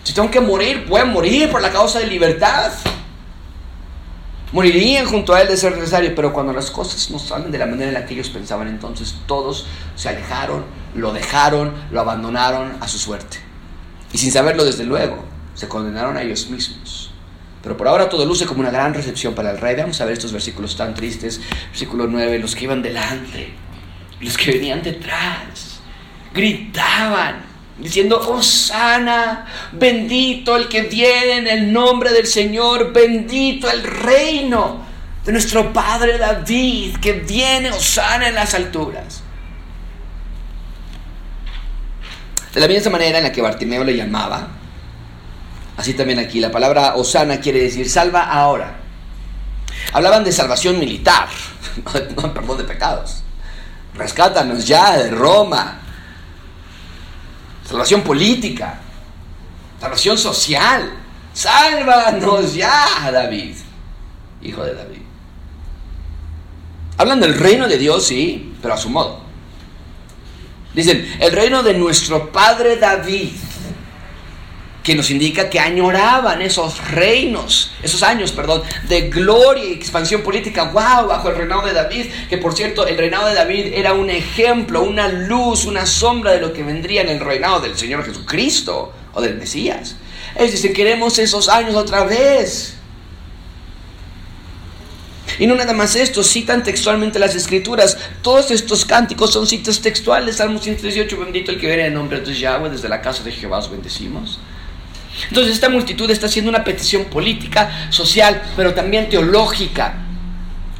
Speaker 1: Si tengo que morir, pueden morir por la causa de libertad. Morirían junto a él de ser necesario, pero cuando las cosas no salen de la manera en la que ellos pensaban, entonces todos se alejaron, lo dejaron, lo abandonaron a su suerte. Y sin saberlo desde luego, se condenaron a ellos mismos. Pero por ahora todo luce como una gran recepción para el rey. Vamos a ver estos versículos tan tristes. Versículo 9, los que iban delante, los que venían detrás, gritaban diciendo, Osana, bendito el que viene en el nombre del Señor, bendito el reino de nuestro Padre David, que viene, Osana en las alturas. De la misma manera en la que Bartimeo le llamaba, Así también aquí, la palabra Osana quiere decir salva ahora. Hablaban de salvación militar, no, perdón de pecados. Rescátanos ya de Roma. Salvación política. Salvación social. Sálvanos ya, David. Hijo de David. Hablan del reino de Dios, sí, pero a su modo. Dicen, el reino de nuestro Padre David que nos indica que añoraban esos reinos, esos años, perdón, de gloria y expansión política, wow, bajo el reinado de David, que por cierto, el reinado de David era un ejemplo, una luz, una sombra de lo que vendría en el reinado del Señor Jesucristo o del Mesías. Es decir, queremos esos años otra vez. Y no nada más esto, citan textualmente las escrituras. Todos estos cánticos son citas textuales. Salmo 118, bendito el que viene en nombre de Yahweh, desde la casa de Jehová os bendecimos. Entonces esta multitud está haciendo una petición política, social, pero también teológica.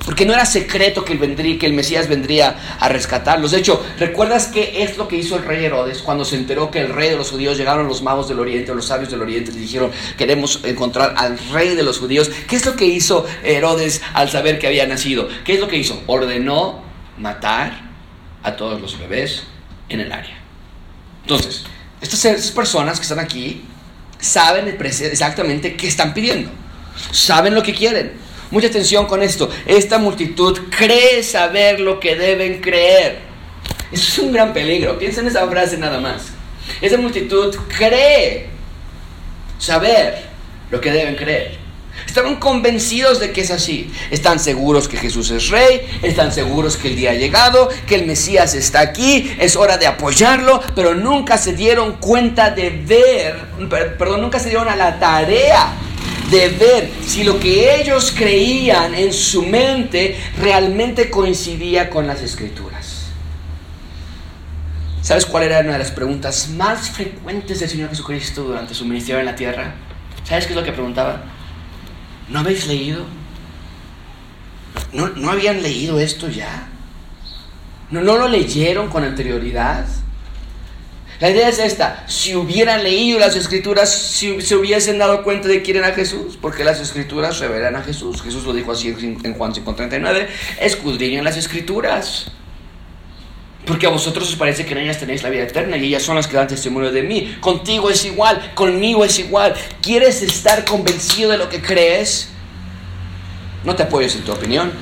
Speaker 1: Porque no era secreto que el, vendría, que el Mesías vendría a rescatarlos. De hecho, ¿recuerdas qué es lo que hizo el rey Herodes cuando se enteró que el rey de los judíos llegaron los magos del oriente, los sabios del oriente, y dijeron, queremos encontrar al rey de los judíos? ¿Qué es lo que hizo Herodes al saber que había nacido? ¿Qué es lo que hizo? Ordenó matar a todos los bebés en el área. Entonces, estas personas que están aquí saben exactamente qué están pidiendo, saben lo que quieren. Mucha atención con esto. Esta multitud cree saber lo que deben creer. Eso es un gran peligro. Piensa en esa frase nada más. Esa multitud cree saber lo que deben creer. Estaban convencidos de que es así. Están seguros que Jesús es rey, están seguros que el día ha llegado, que el Mesías está aquí, es hora de apoyarlo, pero nunca se dieron cuenta de ver, perdón, nunca se dieron a la tarea de ver si lo que ellos creían en su mente realmente coincidía con las escrituras. ¿Sabes cuál era una de las preguntas más frecuentes del Señor Jesucristo durante su ministerio en la tierra? ¿Sabes qué es lo que preguntaba? ¿No habéis leído? ¿No, no habían leído esto ya? ¿No, ¿No lo leyeron con anterioridad? La idea es esta, si hubieran leído las escrituras, si se hubiesen dado cuenta de quién era Jesús, porque las escrituras revelan a Jesús. Jesús lo dijo así en Juan 5.39, escudriñen las escrituras. Porque a vosotros os parece que en ellas tenéis la vida eterna y ellas son las que dan testimonio de mí. Contigo es igual, conmigo es igual. ¿Quieres estar convencido de lo que crees? No te apoyes en tu opinión.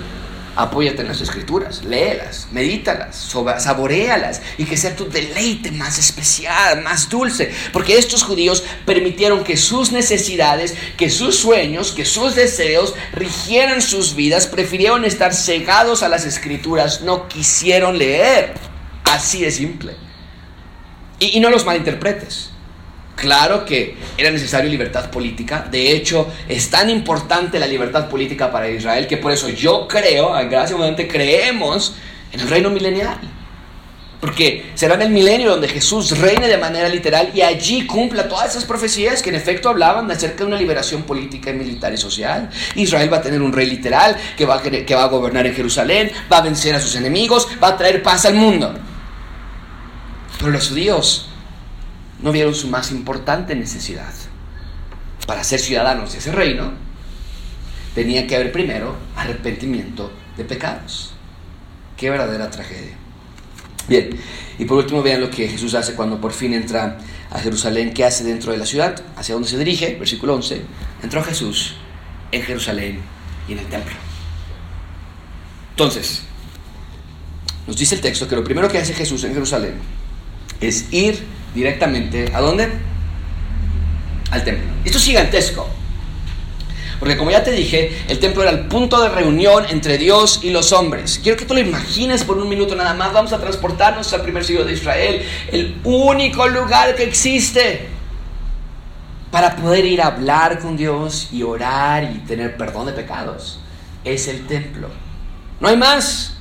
Speaker 1: Apóyate en las escrituras, léelas, medítalas, saborealas y que sea tu deleite más especial, más dulce. Porque estos judíos permitieron que sus necesidades, que sus sueños, que sus deseos rigieran sus vidas, prefirieron estar cegados a las escrituras, no quisieron leer. Así de simple. Y, no los malinterpretes. Claro que era necesaria libertad política. De hecho, es tan importante la libertad política para Israel que por eso yo creo, gracias abundante, creemos en el reino milenial. Porque será en el milenio donde Jesús reine de manera literal y allí cumpla todas esas profecías que en efecto hablaban acerca de una liberación política, militar y social. Israel va a tener un rey literal a, que va a gobernar en Jerusalén, va a vencer a sus enemigos, va a traer paz al mundo. Pero los judíos no vieron su más importante necesidad. Para ser ciudadanos de ese reino, tenía que haber primero arrepentimiento de pecados. Qué verdadera tragedia. Bien, y por último vean lo que Jesús hace cuando por fin entra a Jerusalén. ¿Qué hace dentro de la ciudad? ¿Hacia dónde se dirige? Versículo 11. Entró Jesús en Jerusalén y en el templo. Entonces, nos dice el texto que lo primero que hace Jesús en Jerusalén es ir directamente, ¿a dónde? Al templo. Esto es gigantesco. Porque como ya te dije, el templo era el punto de reunión entre Dios y los hombres. Quiero que tú lo imagines por un minuto nada más. Vamos a transportarnos al primer siglo de Israel. El único lugar que existe para poder ir a hablar con Dios y orar y tener perdón de pecados es el templo. No hay más.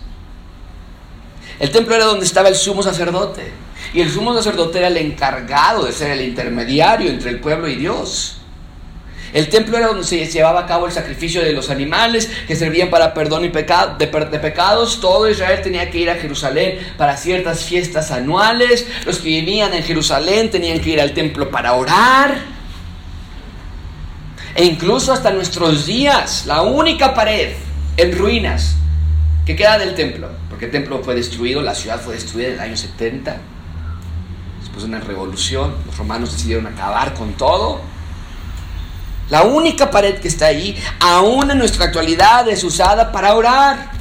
Speaker 1: El templo era donde estaba el sumo sacerdote. Y el sumo sacerdote era el encargado de ser el intermediario entre el pueblo y Dios. El templo era donde se llevaba a cabo el sacrificio de los animales que servían para perdón y pecado, de, de, pecados. Todo Israel tenía que ir a Jerusalén para ciertas fiestas anuales. Los que vivían en Jerusalén tenían que ir al templo para orar. E incluso hasta nuestros días, la única pared en ruinas que queda del templo, porque el templo fue destruido, la ciudad fue destruida en el año 70 de una revolución, los romanos decidieron acabar con todo. La única pared que está ahí, aún en nuestra actualidad, es usada para orar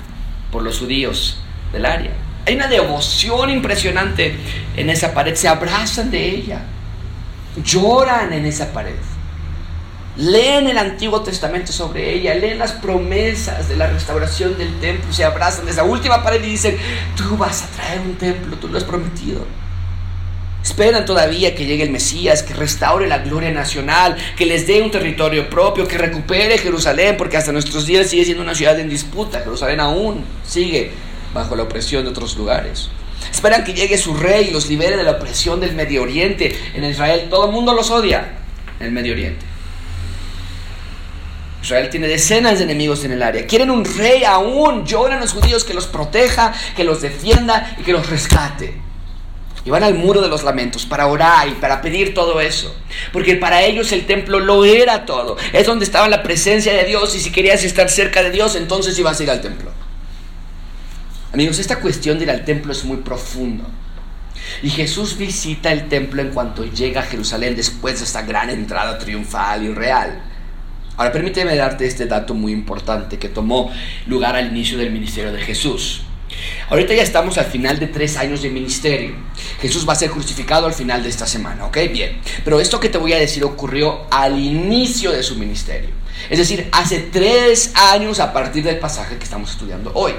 Speaker 1: por los judíos del área. Hay una devoción impresionante en esa pared, se abrazan de ella, lloran en esa pared. Leen el Antiguo Testamento sobre ella, leen las promesas de la restauración del templo, se abrazan de esa última pared y dicen, tú vas a traer un templo, tú lo has prometido. Esperan todavía que llegue el Mesías, que restaure la gloria nacional, que les dé un territorio propio, que recupere Jerusalén, porque hasta nuestros días sigue siendo una ciudad en disputa. Jerusalén aún sigue bajo la opresión de otros lugares. Esperan que llegue su rey y los libere de la opresión del Medio Oriente. En Israel todo el mundo los odia en el Medio Oriente. Israel tiene decenas de enemigos en el área. Quieren un rey aún. Lloran los judíos que los proteja, que los defienda y que los rescate. Y van al muro de los lamentos para orar y para pedir todo eso. Porque para ellos el templo lo era todo. Es donde estaba la presencia de Dios y si querías estar cerca de Dios, entonces ibas a ir al templo. Amigos, esta cuestión de ir al templo es muy profundo. Y Jesús visita el templo en cuanto llega a Jerusalén después de esta gran entrada triunfal y real. Ahora permíteme darte este dato muy importante que tomó lugar al inicio del ministerio de Jesús. Ahorita ya estamos al final de tres años de ministerio. Jesús va a ser crucificado al final de esta semana, ¿ok? Bien. Pero esto que te voy a decir ocurrió al inicio de su ministerio. Es decir, hace tres años a partir del pasaje que estamos estudiando hoy.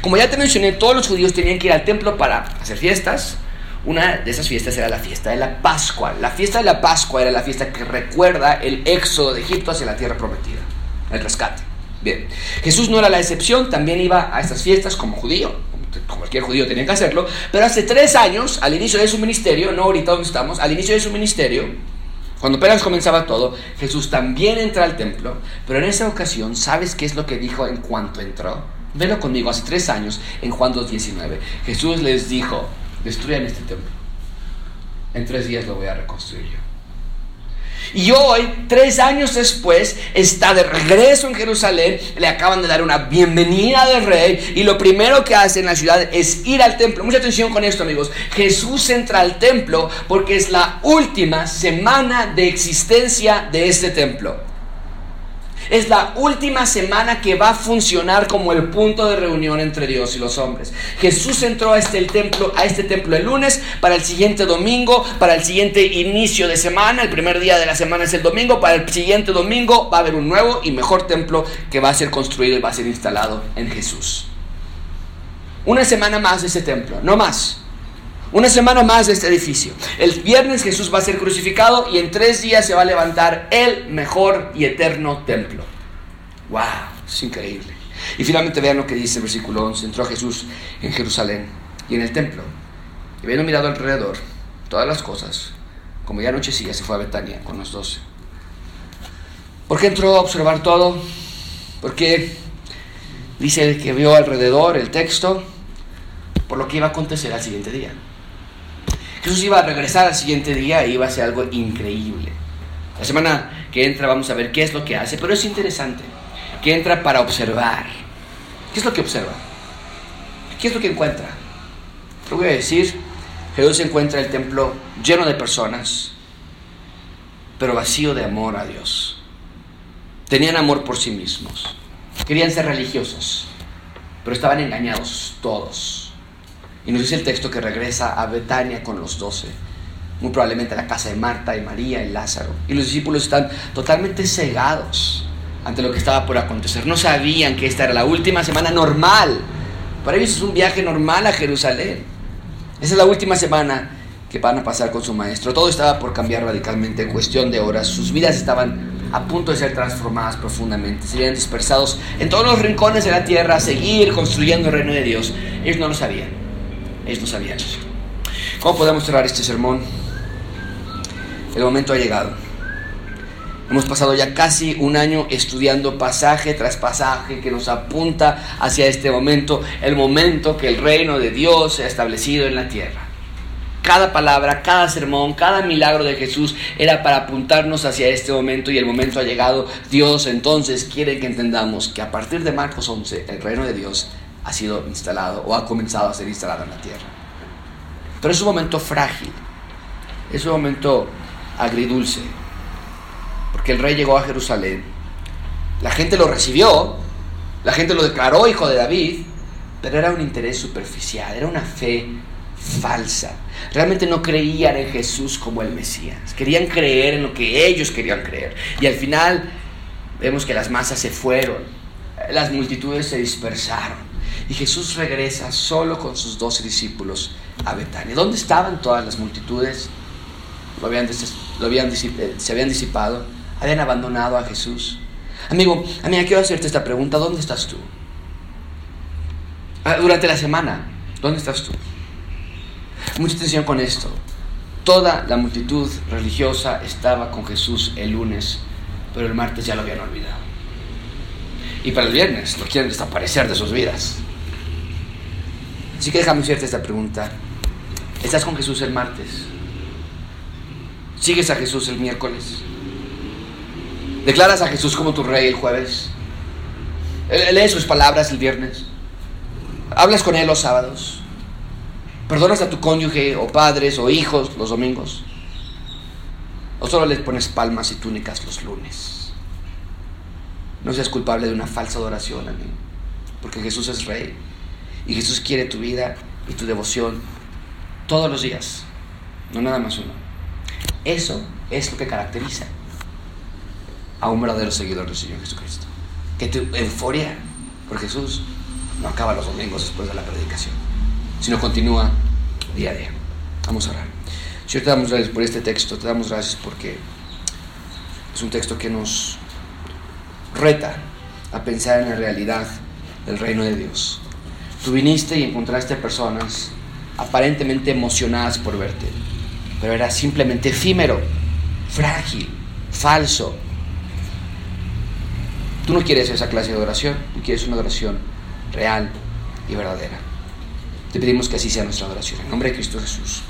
Speaker 1: Como ya te mencioné, todos los judíos tenían que ir al templo para hacer fiestas. Una de esas fiestas era la fiesta de la Pascua. La fiesta de la Pascua era la fiesta que recuerda el éxodo de Egipto hacia la tierra prometida, el rescate. Bien, Jesús no era la excepción, también iba a estas fiestas como judío, como cualquier judío tenía que hacerlo, pero hace tres años, al inicio de su ministerio, no ahorita donde estamos, al inicio de su ministerio, Cuando apenas comenzaba todo, Jesús también entra al templo, pero en esa ocasión, ¿sabes qué es lo que dijo en cuanto entró? Velo conmigo, hace tres años, en Juan 2.19. Jesús les dijo, destruyan este templo. En tres días lo voy a reconstruir yo. Y hoy, tres años después, está de regreso en Jerusalén. Le acaban de dar una bienvenida del rey. Y lo primero que hace en la ciudad es ir al templo. Mucha atención con esto, amigos. Jesús entra al templo porque es la última semana de existencia de este templo. Es la última semana que va a funcionar como el punto de reunión entre Dios y los hombres. Jesús entró a este templo, a este templo el lunes, para el siguiente domingo, para el siguiente inicio de semana, el primer día de la semana es el domingo, para el siguiente domingo va a haber un nuevo y mejor templo que va a ser construido y va a ser instalado en Jesús. Una semana más de ese templo, no más. Una semana más de este edificio. El viernes Jesús va a ser crucificado y en tres días se va a levantar el mejor y eterno templo. ¡Wow! Es increíble. Y finalmente vean lo que dice el versículo 11. Entró Jesús en Jerusalén y en el templo. Y habiendo mirado alrededor todas las cosas, como ya anochecía, se fue a Betania con los doce. ¿Por qué entró a observar todo? Porque dice que vio alrededor el texto por lo que iba a acontecer al siguiente día. Jesús iba a regresar al siguiente día e iba a ser algo increíble. La semana que entra vamos a ver qué es lo que hace, pero es interesante que entra para observar. ¿Qué es lo que observa? ¿Qué es lo que encuentra? Lo voy a decir, Jesús encuentra el templo lleno de personas, pero vacío de amor a Dios. Tenían amor por sí mismos, querían ser religiosos, pero estaban engañados todos. Y nos dice el texto que regresa a Betania con los doce, muy probablemente a la casa de Marta y María y Lázaro. Y los discípulos están totalmente cegados ante lo que estaba por acontecer. No sabían que esta era la última semana normal. Para ellos es un viaje normal a Jerusalén. Esa es la última semana que van a pasar con su maestro. Todo estaba por cambiar radicalmente en cuestión de horas. Sus vidas estaban a punto de ser transformadas profundamente. Serían dispersados en todos los rincones de la tierra a seguir construyendo el reino de Dios. Ellos no lo sabían. Ellos no sabían. ¿Cómo podemos cerrar este sermón? El momento ha llegado. Hemos pasado ya casi un año estudiando pasaje tras pasaje que nos apunta hacia este momento, el momento que el reino de Dios se ha establecido en la tierra. Cada palabra, cada sermón, cada milagro de Jesús era para apuntarnos hacia este momento y el momento ha llegado. Dios entonces quiere que entendamos que a partir de Marcos 11 el reino de Dios ha sido instalado o ha comenzado a ser instalado en la tierra. Pero es un momento frágil, es un momento agridulce, porque el rey llegó a Jerusalén, la gente lo recibió, la gente lo declaró hijo de David, pero era un interés superficial, era una fe falsa. Realmente no creían en Jesús como el Mesías, querían creer en lo que ellos querían creer. Y al final vemos que las masas se fueron, las multitudes se dispersaron. Y Jesús regresa solo con sus doce discípulos a Betania. ¿Dónde estaban todas las multitudes? Lo habían, eh, se habían disipado, habían abandonado a Jesús. Amigo, amiga, quiero hacerte esta pregunta. ¿Dónde estás tú? Ah, durante la semana, ¿dónde estás tú? Mucha atención con esto. Toda la multitud religiosa estaba con Jesús el lunes, pero el martes ya lo habían olvidado. Y para el viernes lo quieren desaparecer de sus vidas. Así que déjame hacerte esta pregunta. ¿Estás con Jesús el martes? ¿Sigues a Jesús el miércoles? ¿Declaras a Jesús como tu rey el jueves? ¿Lees sus palabras el viernes? ¿Hablas con Él los sábados? ¿Perdonas a tu cónyuge o padres o hijos los domingos? ¿O solo les pones palmas y túnicas los lunes? No seas culpable de una falsa adoración a mí, porque Jesús es rey. Y Jesús quiere tu vida y tu devoción todos los días, no nada más uno. Eso es lo que caracteriza a un verdadero seguidor del Señor Jesucristo. Que tu euforia por Jesús no acaba los domingos después de la predicación, sino continúa día a día. Vamos a orar. Señor, te damos gracias por este texto, te damos gracias porque es un texto que nos reta a pensar en la realidad del reino de Dios. Tú y encontraste personas aparentemente emocionadas por verte, pero era simplemente efímero. frágil, falso. Tú no quieres esa clase de adoración, tú quieres una adoración real y verdadera. Te pedimos que así sea nuestra adoración. En nombre de Cristo Jesús.